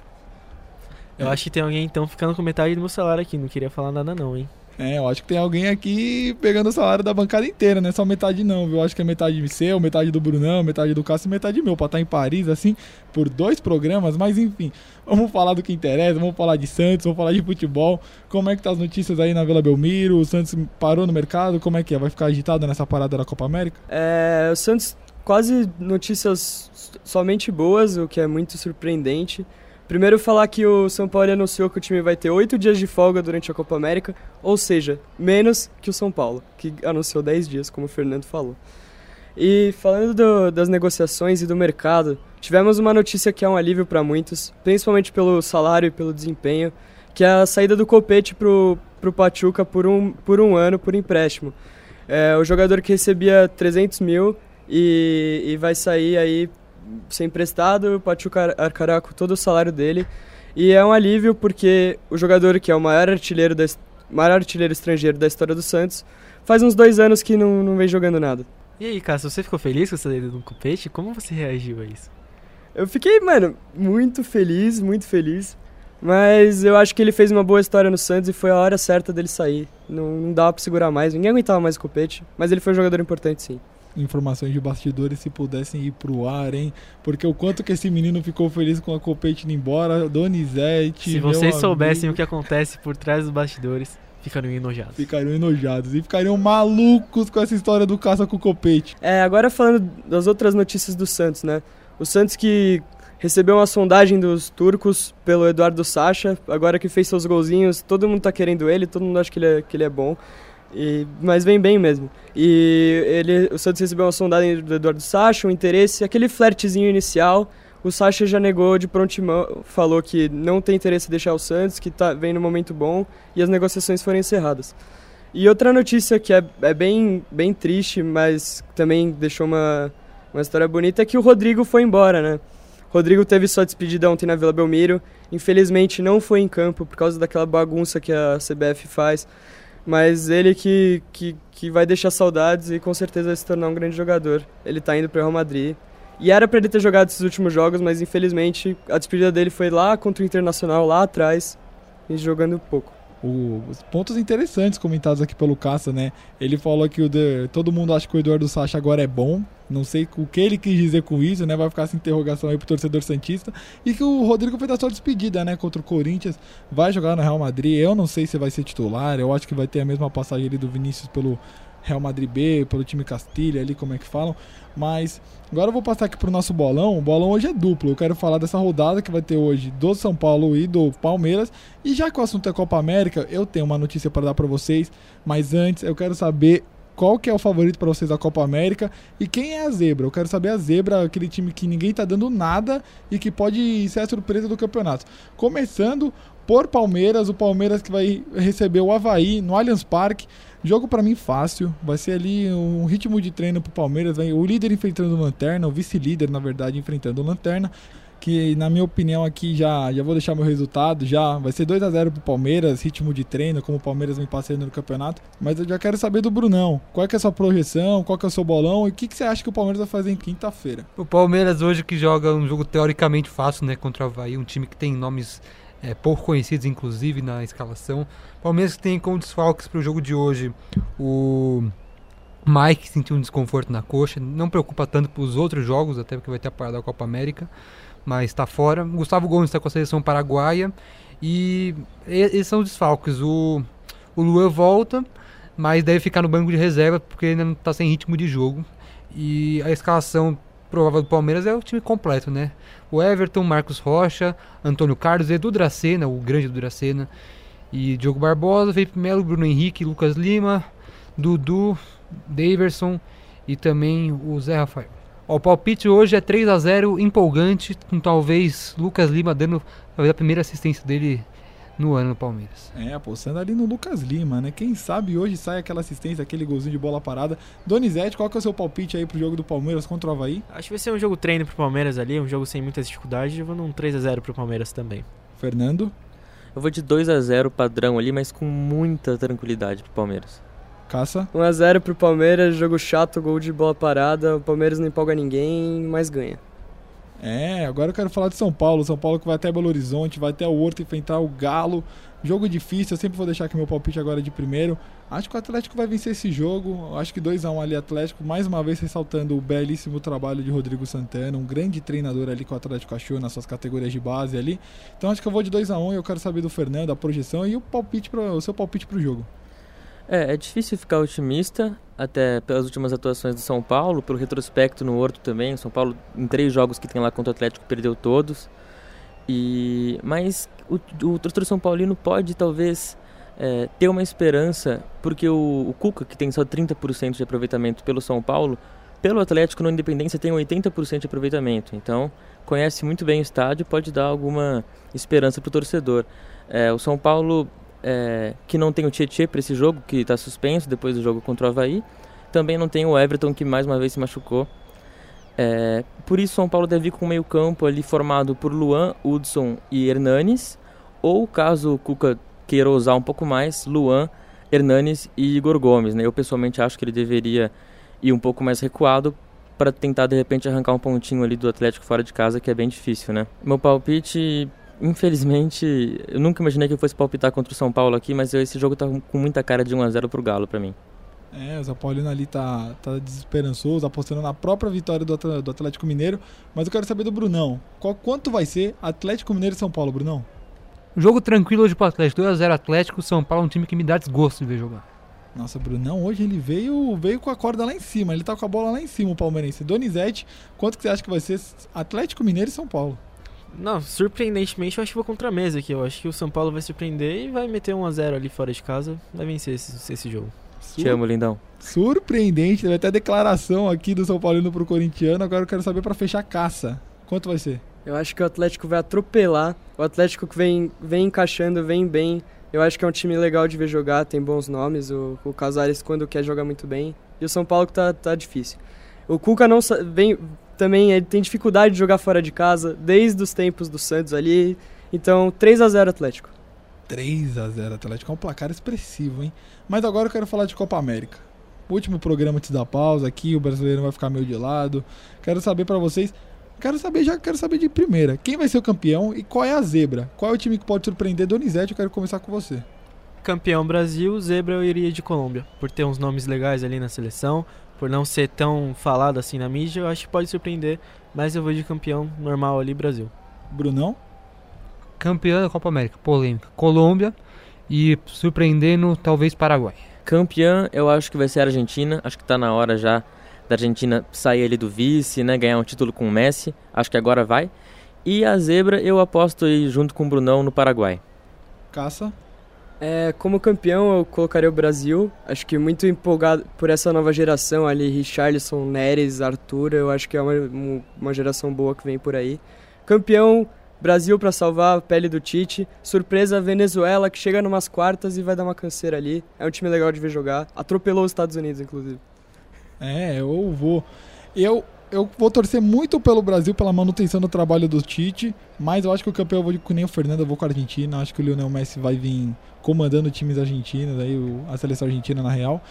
Eu acho que tem alguém então ficando com metade do meu salário aqui. Não queria falar nada, não, hein? É, eu acho que tem alguém aqui pegando o salário da bancada inteira, não é só metade não, viu? Eu acho que é metade seu, metade do Brunão, metade do Cássio e metade meu, pra estar em Paris, assim, por dois programas, mas enfim, vamos falar do que interessa, vamos falar de Santos, vamos falar de futebol, como é que tá as notícias aí na Vila Belmiro, o Santos parou no mercado, como é que é? Vai ficar agitado nessa parada da Copa América? É, o Santos quase notícias somente boas, o que é muito surpreendente. Primeiro falar que o São Paulo anunciou que o time vai ter oito dias de folga durante a Copa América, ou seja, menos que o São Paulo, que anunciou 10 dias, como o Fernando falou. E falando do, das negociações e do mercado, tivemos uma notícia que é um alívio para muitos, principalmente pelo salário e pelo desempenho, que é a saída do Copete pro, pro Pachuca por um, por um ano por empréstimo. É, o jogador que recebia 300 mil e, e vai sair aí ser emprestado, o Pachuca arcará com todo o salário dele. E é um alívio porque o jogador que é o maior artilheiro, da, maior artilheiro estrangeiro da história do Santos faz uns dois anos que não, não vem jogando nada. E aí, Cássio, você ficou feliz com essa saída do Copete? Como você reagiu a isso? Eu fiquei, mano, muito feliz, muito feliz. Mas eu acho que ele fez uma boa história no Santos e foi a hora certa dele sair. Não, não dava pra segurar mais, ninguém aguentava mais o Copete, mas ele foi um jogador importante sim informações de bastidores se pudessem ir pro ar, hein? Porque o quanto que esse menino ficou feliz com a Copete indo embora, Donizete. Se vocês soubessem o que acontece por trás dos bastidores, ficariam enojados. Ficariam enojados e ficariam malucos com essa história do caça com o Copete. É, agora falando das outras notícias do Santos, né? O Santos que recebeu uma sondagem dos turcos pelo Eduardo Sacha, agora que fez seus golzinhos, todo mundo tá querendo ele, todo mundo acha que ele é, que ele é bom. E, mas vem bem mesmo. E ele, o Santos recebeu uma sondagem do Eduardo Sacha, um interesse, aquele flertezinho inicial. O Sacha já negou de prontimão, falou que não tem interesse em deixar o Santos, que tá, vem no momento bom e as negociações foram encerradas. E outra notícia que é, é bem, bem triste, mas também deixou uma, uma história bonita, é que o Rodrigo foi embora, né? Rodrigo teve sua despedida ontem na Vila Belmiro. Infelizmente não foi em campo por causa daquela bagunça que a CBF faz. Mas ele que, que, que vai deixar saudades e com certeza vai se tornar um grande jogador. Ele está indo para o Real Madrid. E era para ele ter jogado esses últimos jogos, mas infelizmente a despedida dele foi lá contra o Internacional, lá atrás, e jogando pouco o, os pontos interessantes comentados aqui pelo Caça, né? Ele falou que o de, todo mundo acha que o Eduardo Sacha agora é bom. Não sei o que ele quis dizer com isso, né? Vai ficar essa interrogação aí pro torcedor Santista. E que o Rodrigo fez a sua despedida, né? Contra o Corinthians. Vai jogar no Real Madrid. Eu não sei se vai ser titular. Eu acho que vai ter a mesma passagem ali do Vinícius pelo Real Madrid B, pelo time Castilha ali, como é que falam. Mas agora eu vou passar aqui pro nosso bolão. O bolão hoje é duplo. Eu quero falar dessa rodada que vai ter hoje do São Paulo e do Palmeiras. E já que o assunto é Copa América, eu tenho uma notícia para dar para vocês. Mas antes, eu quero saber qual que é o favorito para vocês da Copa América e quem é a zebra. Eu quero saber a zebra, aquele time que ninguém tá dando nada e que pode ser a surpresa do campeonato. Começando por Palmeiras, o Palmeiras que vai receber o Havaí no Allianz Parque. Jogo para mim fácil, vai ser ali um ritmo de treino pro Palmeiras, vai, o líder enfrentando o Lanterna, o vice-líder, na verdade, enfrentando o Lanterna, que na minha opinião aqui já, já vou deixar meu resultado, já vai ser 2 a 0 pro Palmeiras, ritmo de treino, como o Palmeiras vem passando no campeonato, mas eu já quero saber do Brunão, qual é, é a sua projeção, qual é o seu bolão e o que, que você acha que o Palmeiras vai fazer em quinta-feira? O Palmeiras hoje que joga um jogo teoricamente fácil, né, contra o Havaí, um time que tem nomes é, pouco conhecidos, inclusive, na escalação. Palmeiras tem como desfalques para o jogo de hoje o Mike sentiu um desconforto na coxa. Não preocupa tanto para os outros jogos, até porque vai ter a parada da Copa América, mas está fora. Gustavo Gomes está com a seleção paraguaia. E esses são os desfalques. O, o Lua volta, mas deve ficar no banco de reserva porque ainda não está sem ritmo de jogo. E a escalação provável do Palmeiras é o time completo, né? O Everton, Marcos Rocha, Antônio Carlos, Edu Dracena, o grande Dracena, e Diogo Barbosa, Felipe Melo, Bruno Henrique, Lucas Lima, Dudu, Daverson e também o Zé Rafael. O palpite hoje é 3 a 0 empolgante, com talvez Lucas Lima dando talvez a primeira assistência dele no ano no Palmeiras. É, apostando ali no Lucas Lima, né? Quem sabe hoje sai aquela assistência, aquele golzinho de bola parada. Donizete, qual que é o seu palpite aí pro jogo do Palmeiras contra o Havaí? Acho que vai ser um jogo treino pro Palmeiras ali, um jogo sem muitas dificuldades. Eu vou num 3 a 0 pro Palmeiras também. Fernando? Eu vou de 2 a 0 padrão ali, mas com muita tranquilidade pro Palmeiras. Caça? 1x0 pro Palmeiras, jogo chato, gol de bola parada. O Palmeiras não empolga ninguém, mas ganha. É, agora eu quero falar de São Paulo. São Paulo que vai até Belo Horizonte, vai até o Horto enfrentar o Galo. Jogo difícil, eu sempre vou deixar aqui meu palpite agora de primeiro. Acho que o Atlético vai vencer esse jogo. Acho que 2x1 um ali Atlético, mais uma vez ressaltando o belíssimo trabalho de Rodrigo Santana, um grande treinador ali que o Atlético achou nas suas categorias de base ali. Então acho que eu vou de 2x1 um, e eu quero saber do Fernando a projeção e o palpite pro, o seu palpite pro jogo. É, é difícil ficar otimista, até pelas últimas atuações do São Paulo, pelo retrospecto no Horto também. O São Paulo, em três jogos que tem lá contra o Atlético, perdeu todos. E Mas o, o torcedor São Paulino pode, talvez, é, ter uma esperança, porque o, o Cuca, que tem só 30% de aproveitamento pelo São Paulo, pelo Atlético no Independência tem 80% de aproveitamento. Então, conhece muito bem o estádio pode dar alguma esperança para o torcedor. É, o São Paulo é, que não tem o Tietchan para esse jogo, que está suspenso depois do jogo contra o Havaí. Também não tem o Everton, que mais uma vez se machucou. É, por isso, São Paulo deve ir com o meio-campo ali formado por Luan, Hudson e Hernanes. Ou, caso o Cuca queira usar um pouco mais, Luan, Hernanes e Igor Gomes. Né? Eu pessoalmente acho que ele deveria ir um pouco mais recuado para tentar de repente arrancar um pontinho ali do Atlético fora de casa, que é bem difícil, né? Meu palpite Infelizmente, eu nunca imaginei que eu fosse palpitar contra o São Paulo aqui, mas esse jogo tá com muita cara de 1x0 pro Galo para mim. É, o São Paulino ali tá, tá desesperançoso, apostando na própria vitória do, do Atlético Mineiro. Mas eu quero saber do Brunão. Qual, quanto vai ser Atlético Mineiro e São Paulo, Brunão? Jogo tranquilo hoje pro Atlético. 2x0 Atlético. São Paulo é um time que me dá desgosto de ver jogar. Nossa, Brunão, hoje ele veio veio com a corda lá em cima. Ele tá com a bola lá em cima, o palmeirense. Donizete, quanto que você acha que vai ser Atlético Mineiro e São Paulo? Não, surpreendentemente eu acho que vou contra a mesa aqui. Eu acho que o São Paulo vai surpreender e vai meter 1x0 ali fora de casa. Vai vencer esse, esse jogo. Te amo, lindão. Surpreendente, teve até declaração aqui do São Paulino pro corintiano. Agora eu quero saber pra fechar a caça. Quanto vai ser? Eu acho que o Atlético vai atropelar. O Atlético que vem, vem encaixando, vem bem. Eu acho que é um time legal de ver jogar, tem bons nomes. O, o Casares, quando quer, joga muito bem. E o São Paulo que tá, tá difícil. O Cuca não vem também ele tem dificuldade de jogar fora de casa, desde os tempos do Santos ali. Então, 3 a 0 Atlético. 3 a 0 Atlético. É um placar expressivo, hein? Mas agora eu quero falar de Copa América. Último programa antes da pausa aqui, o brasileiro vai ficar meio de lado. Quero saber pra vocês. Quero saber, já quero saber de primeira. Quem vai ser o campeão e qual é a zebra? Qual é o time que pode surpreender? Donizete, eu quero começar com você. Campeão Brasil, zebra eu iria de Colômbia. Por ter uns nomes legais ali na seleção, por não ser tão falado assim na mídia, eu acho que pode surpreender. Mas eu vou de campeão normal ali, Brasil. Brunão? Campeã da Copa América, polêmica. Colômbia e surpreendendo, talvez Paraguai. Campeã, eu acho que vai ser a Argentina. Acho que tá na hora já da Argentina sair ali do vice, né? Ganhar um título com o Messi. Acho que agora vai. E a zebra, eu aposto aí junto com o Brunão no Paraguai. Caça? É, como campeão, eu colocaria o Brasil. Acho que muito empolgado por essa nova geração ali, Richarlison, Neres, Arthur. Eu acho que é uma, uma geração boa que vem por aí. Campeão, Brasil para salvar a pele do Tite. Surpresa, Venezuela, que chega numas quartas e vai dar uma canseira ali. É um time legal de ver jogar. Atropelou os Estados Unidos, inclusive. É, eu vou. Eu, eu vou torcer muito pelo Brasil, pela manutenção do trabalho do Tite, mas eu acho que o campeão eu vou que nem o Fernando, eu vou com a Argentina. Acho que o Lionel Messi vai vir comandando times argentinos, aí a seleção argentina na real.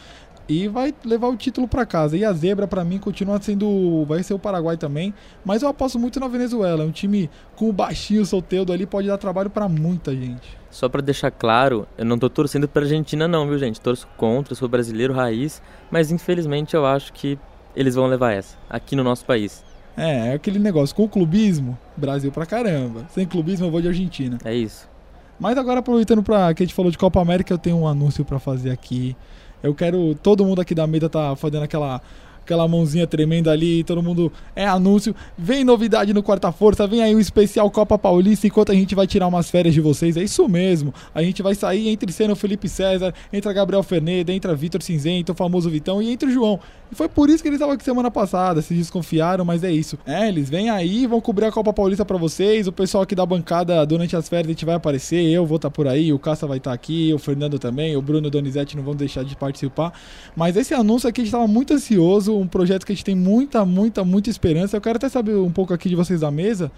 E vai levar o título pra casa. E a zebra, pra mim, continua sendo. Vai ser o Paraguai também. Mas eu aposto muito na Venezuela. É um time com o baixinho solteiro ali, pode dar trabalho pra muita gente. Só pra deixar claro, eu não tô torcendo pra Argentina não, viu gente? Torço contra, sou brasileiro raiz, mas infelizmente eu acho que eles vão levar essa, aqui no nosso país. É, é aquele negócio. Com o clubismo, Brasil pra caramba. Sem clubismo, eu vou de Argentina. É isso. Mas agora, aproveitando pra, que a gente falou de Copa América, eu tenho um anúncio pra fazer aqui. Eu quero. Todo mundo aqui da mesa tá fazendo aquela. Aquela mãozinha tremenda ali, todo mundo é anúncio. Vem novidade no Quarta Força, vem aí um especial Copa Paulista enquanto a gente vai tirar umas férias de vocês. É isso mesmo. A gente vai sair entre cena o Felipe César, entra Gabriel Ferneda, entra Vitor Cinzento, o famoso Vitão, e entra o João. E foi por isso que eles estavam aqui semana passada, se desconfiaram, mas é isso. É, eles vêm aí, vão cobrir a Copa Paulista pra vocês. O pessoal aqui da bancada durante as férias a gente vai aparecer. Eu vou estar por aí, o Caça vai estar aqui, o Fernando também, o Bruno Donizete não vão deixar de participar. Mas esse anúncio aqui a gente tava muito ansioso, um projeto que a gente tem muita, muita, muita esperança. Eu quero até saber um pouco aqui de vocês da mesa.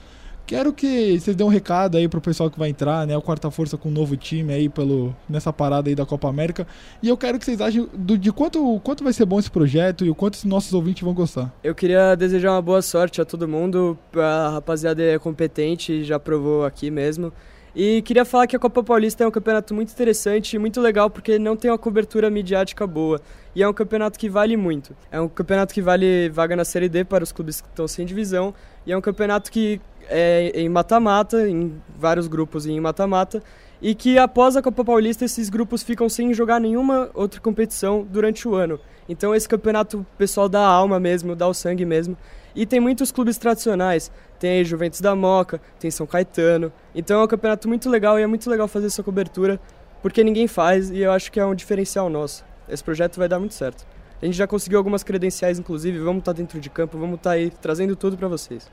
Quero que vocês dêem um recado aí pro pessoal que vai entrar, né? O Quarta Força com um novo time aí pelo, nessa parada aí da Copa América. E eu quero que vocês achem do, de quanto, quanto vai ser bom esse projeto e o quanto os nossos ouvintes vão gostar. Eu queria desejar uma boa sorte a todo mundo. A rapaziada é competente, já provou aqui mesmo. E queria falar que a Copa Paulista é um campeonato muito interessante e muito legal porque não tem uma cobertura midiática boa. E é um campeonato que vale muito. É um campeonato que vale vaga na Série D para os clubes que estão sem divisão. E é um campeonato que é em mata-mata, em vários grupos em mata-mata. E que após a Copa Paulista esses grupos ficam sem jogar nenhuma outra competição durante o ano. Então esse campeonato pessoal dá a alma mesmo, dá o sangue mesmo. E tem muitos clubes tradicionais. Tem Juventus da Moca, tem São Caetano. Então é um campeonato muito legal e é muito legal fazer essa cobertura, porque ninguém faz e eu acho que é um diferencial nosso. Esse projeto vai dar muito certo. A gente já conseguiu algumas credenciais, inclusive, vamos estar dentro de campo, vamos estar aí trazendo tudo para vocês.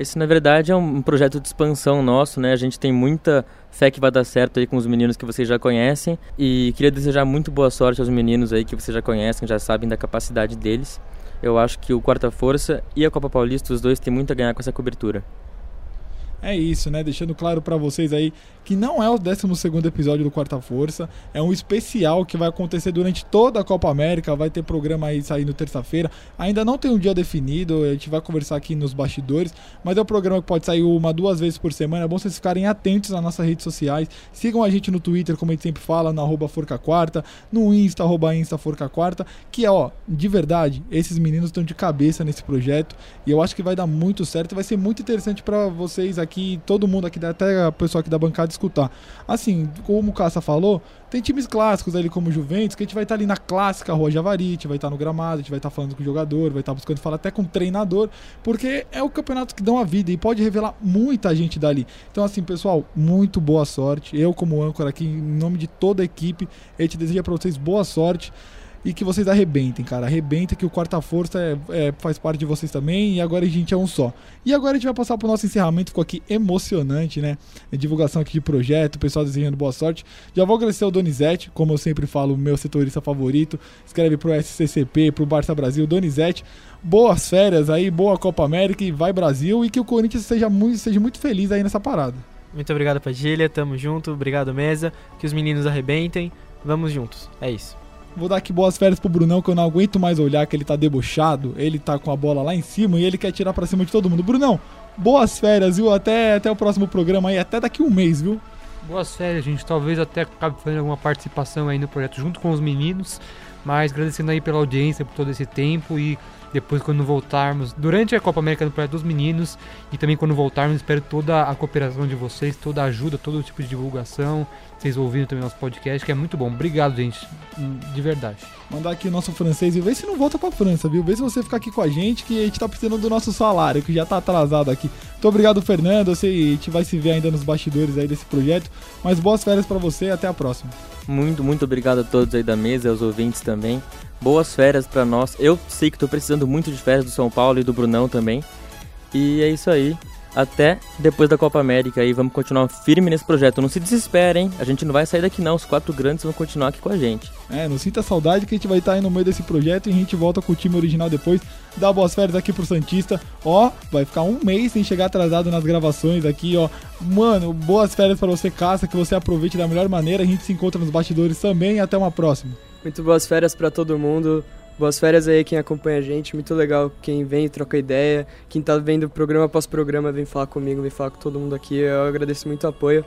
Esse, na verdade, é um projeto de expansão nosso, né? A gente tem muita fé que vai dar certo aí com os meninos que vocês já conhecem. E queria desejar muito boa sorte aos meninos aí que vocês já conhecem, já sabem da capacidade deles. Eu acho que o Quarta Força e a Copa Paulista, os dois têm muito a ganhar com essa cobertura. É isso, né? Deixando claro pra vocês aí que não é o 12 episódio do Quarta Força, é um especial que vai acontecer durante toda a Copa América, vai ter programa aí saindo terça-feira. Ainda não tem um dia definido, a gente vai conversar aqui nos bastidores, mas é um programa que pode sair uma, duas vezes por semana. É bom vocês ficarem atentos nas nossas redes sociais. Sigam a gente no Twitter, como a gente sempre fala, no Forca Quarta, no Insta, arroba Insta Forca Quarta, que é, ó, de verdade, esses meninos estão de cabeça nesse projeto e eu acho que vai dar muito certo, vai ser muito interessante pra vocês aqui aqui, todo mundo aqui, até a pessoa aqui da bancada escutar. Assim, como o Caça falou, tem times clássicos ali como o Juventus, que a gente vai estar ali na clássica Rua Javari, a gente vai estar no gramado, a gente vai estar falando com o jogador, vai estar buscando falar até com o treinador, porque é o campeonato que dão a vida e pode revelar muita gente dali. Então, assim, pessoal, muito boa sorte. Eu, como âncora aqui, em nome de toda a equipe, a gente deseja para vocês boa sorte e que vocês arrebentem, cara. Arrebentem que o Quarta Força é, é, faz parte de vocês também e agora a gente é um só. E agora a gente vai passar pro nosso encerramento, ficou aqui emocionante, né? Divulgação aqui de projeto, o pessoal desejando boa sorte. Já vou agradecer ao Donizete, como eu sempre falo, meu setorista favorito. Escreve pro SCCP, pro Barça Brasil, Donizete. Boas férias aí, boa Copa América e vai Brasil e que o Corinthians seja muito, seja muito feliz aí nessa parada. Muito obrigado, Padilha. Tamo junto. Obrigado, mesa. Que os meninos arrebentem. Vamos juntos. É isso. Vou dar aqui boas férias pro Brunão, que eu não aguento mais olhar que ele tá debochado. Ele tá com a bola lá em cima e ele quer tirar pra cima de todo mundo. Brunão, boas férias, viu? Até, até o próximo programa aí, até daqui um mês, viu? Boas férias, gente. Talvez até acabe fazendo alguma participação aí no projeto junto com os meninos. Mas agradecendo aí pela audiência por todo esse tempo e depois quando voltarmos, durante a Copa América do Projeto dos Meninos e também quando voltarmos, espero toda a cooperação de vocês, toda a ajuda, todo tipo de divulgação, vocês ouvindo também nosso podcast, que é muito bom. Obrigado, gente, de verdade. Mandar aqui o nosso francês e ver se não volta pra França, viu? Vê se você ficar aqui com a gente, que a gente tá precisando do nosso salário, que já tá atrasado aqui. Muito obrigado, Fernando. Eu sei, a gente vai se ver ainda nos bastidores aí desse projeto. Mas boas férias para você e até a próxima. Muito, muito obrigado a todos aí da mesa, aos ouvintes também. Boas férias para nós. Eu sei que tô precisando muito de férias do São Paulo e do Brunão também. E é isso aí. Até depois da Copa América aí, vamos continuar firme nesse projeto. Não se desesperem, a gente não vai sair daqui não, os quatro grandes vão continuar aqui com a gente. É, não sinta saudade que a gente vai estar aí no meio desse projeto e a gente volta com o time original depois. Dá boas férias aqui pro Santista. Ó, vai ficar um mês sem chegar atrasado nas gravações aqui, ó. Mano, boas férias para você, Caça, que você aproveite da melhor maneira. A gente se encontra nos bastidores também e até uma próxima. Muito boas férias para todo mundo. Boas férias aí quem acompanha a gente, muito legal quem vem troca ideia, quem tá vendo programa após programa vem falar comigo, vem falar com todo mundo aqui, eu agradeço muito o apoio.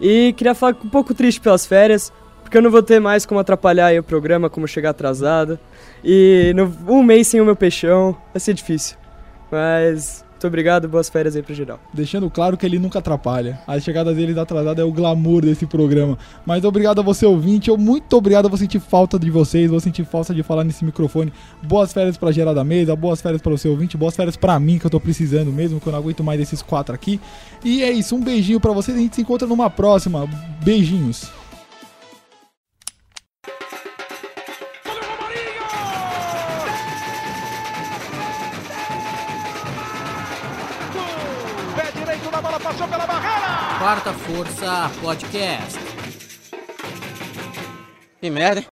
E queria falar um pouco triste pelas férias, porque eu não vou ter mais como atrapalhar o programa, como chegar atrasado. E no, um mês sem o meu peixão vai ser difícil. Mas muito obrigado, boas férias aí pro geral. Deixando claro que ele nunca atrapalha. A chegada dele atrasada é o glamour desse programa. Mas obrigado a você, ouvinte. Eu muito obrigado, vou sentir falta de vocês, vou sentir falta de falar nesse microfone. Boas férias pra geral da mesa, boas férias para seu ouvinte, boas férias pra mim, que eu tô precisando mesmo, que eu não aguento mais desses quatro aqui. E é isso, um beijinho para vocês, a gente se encontra numa próxima. Beijinhos. Quarta Força Podcast. Que merda, hein?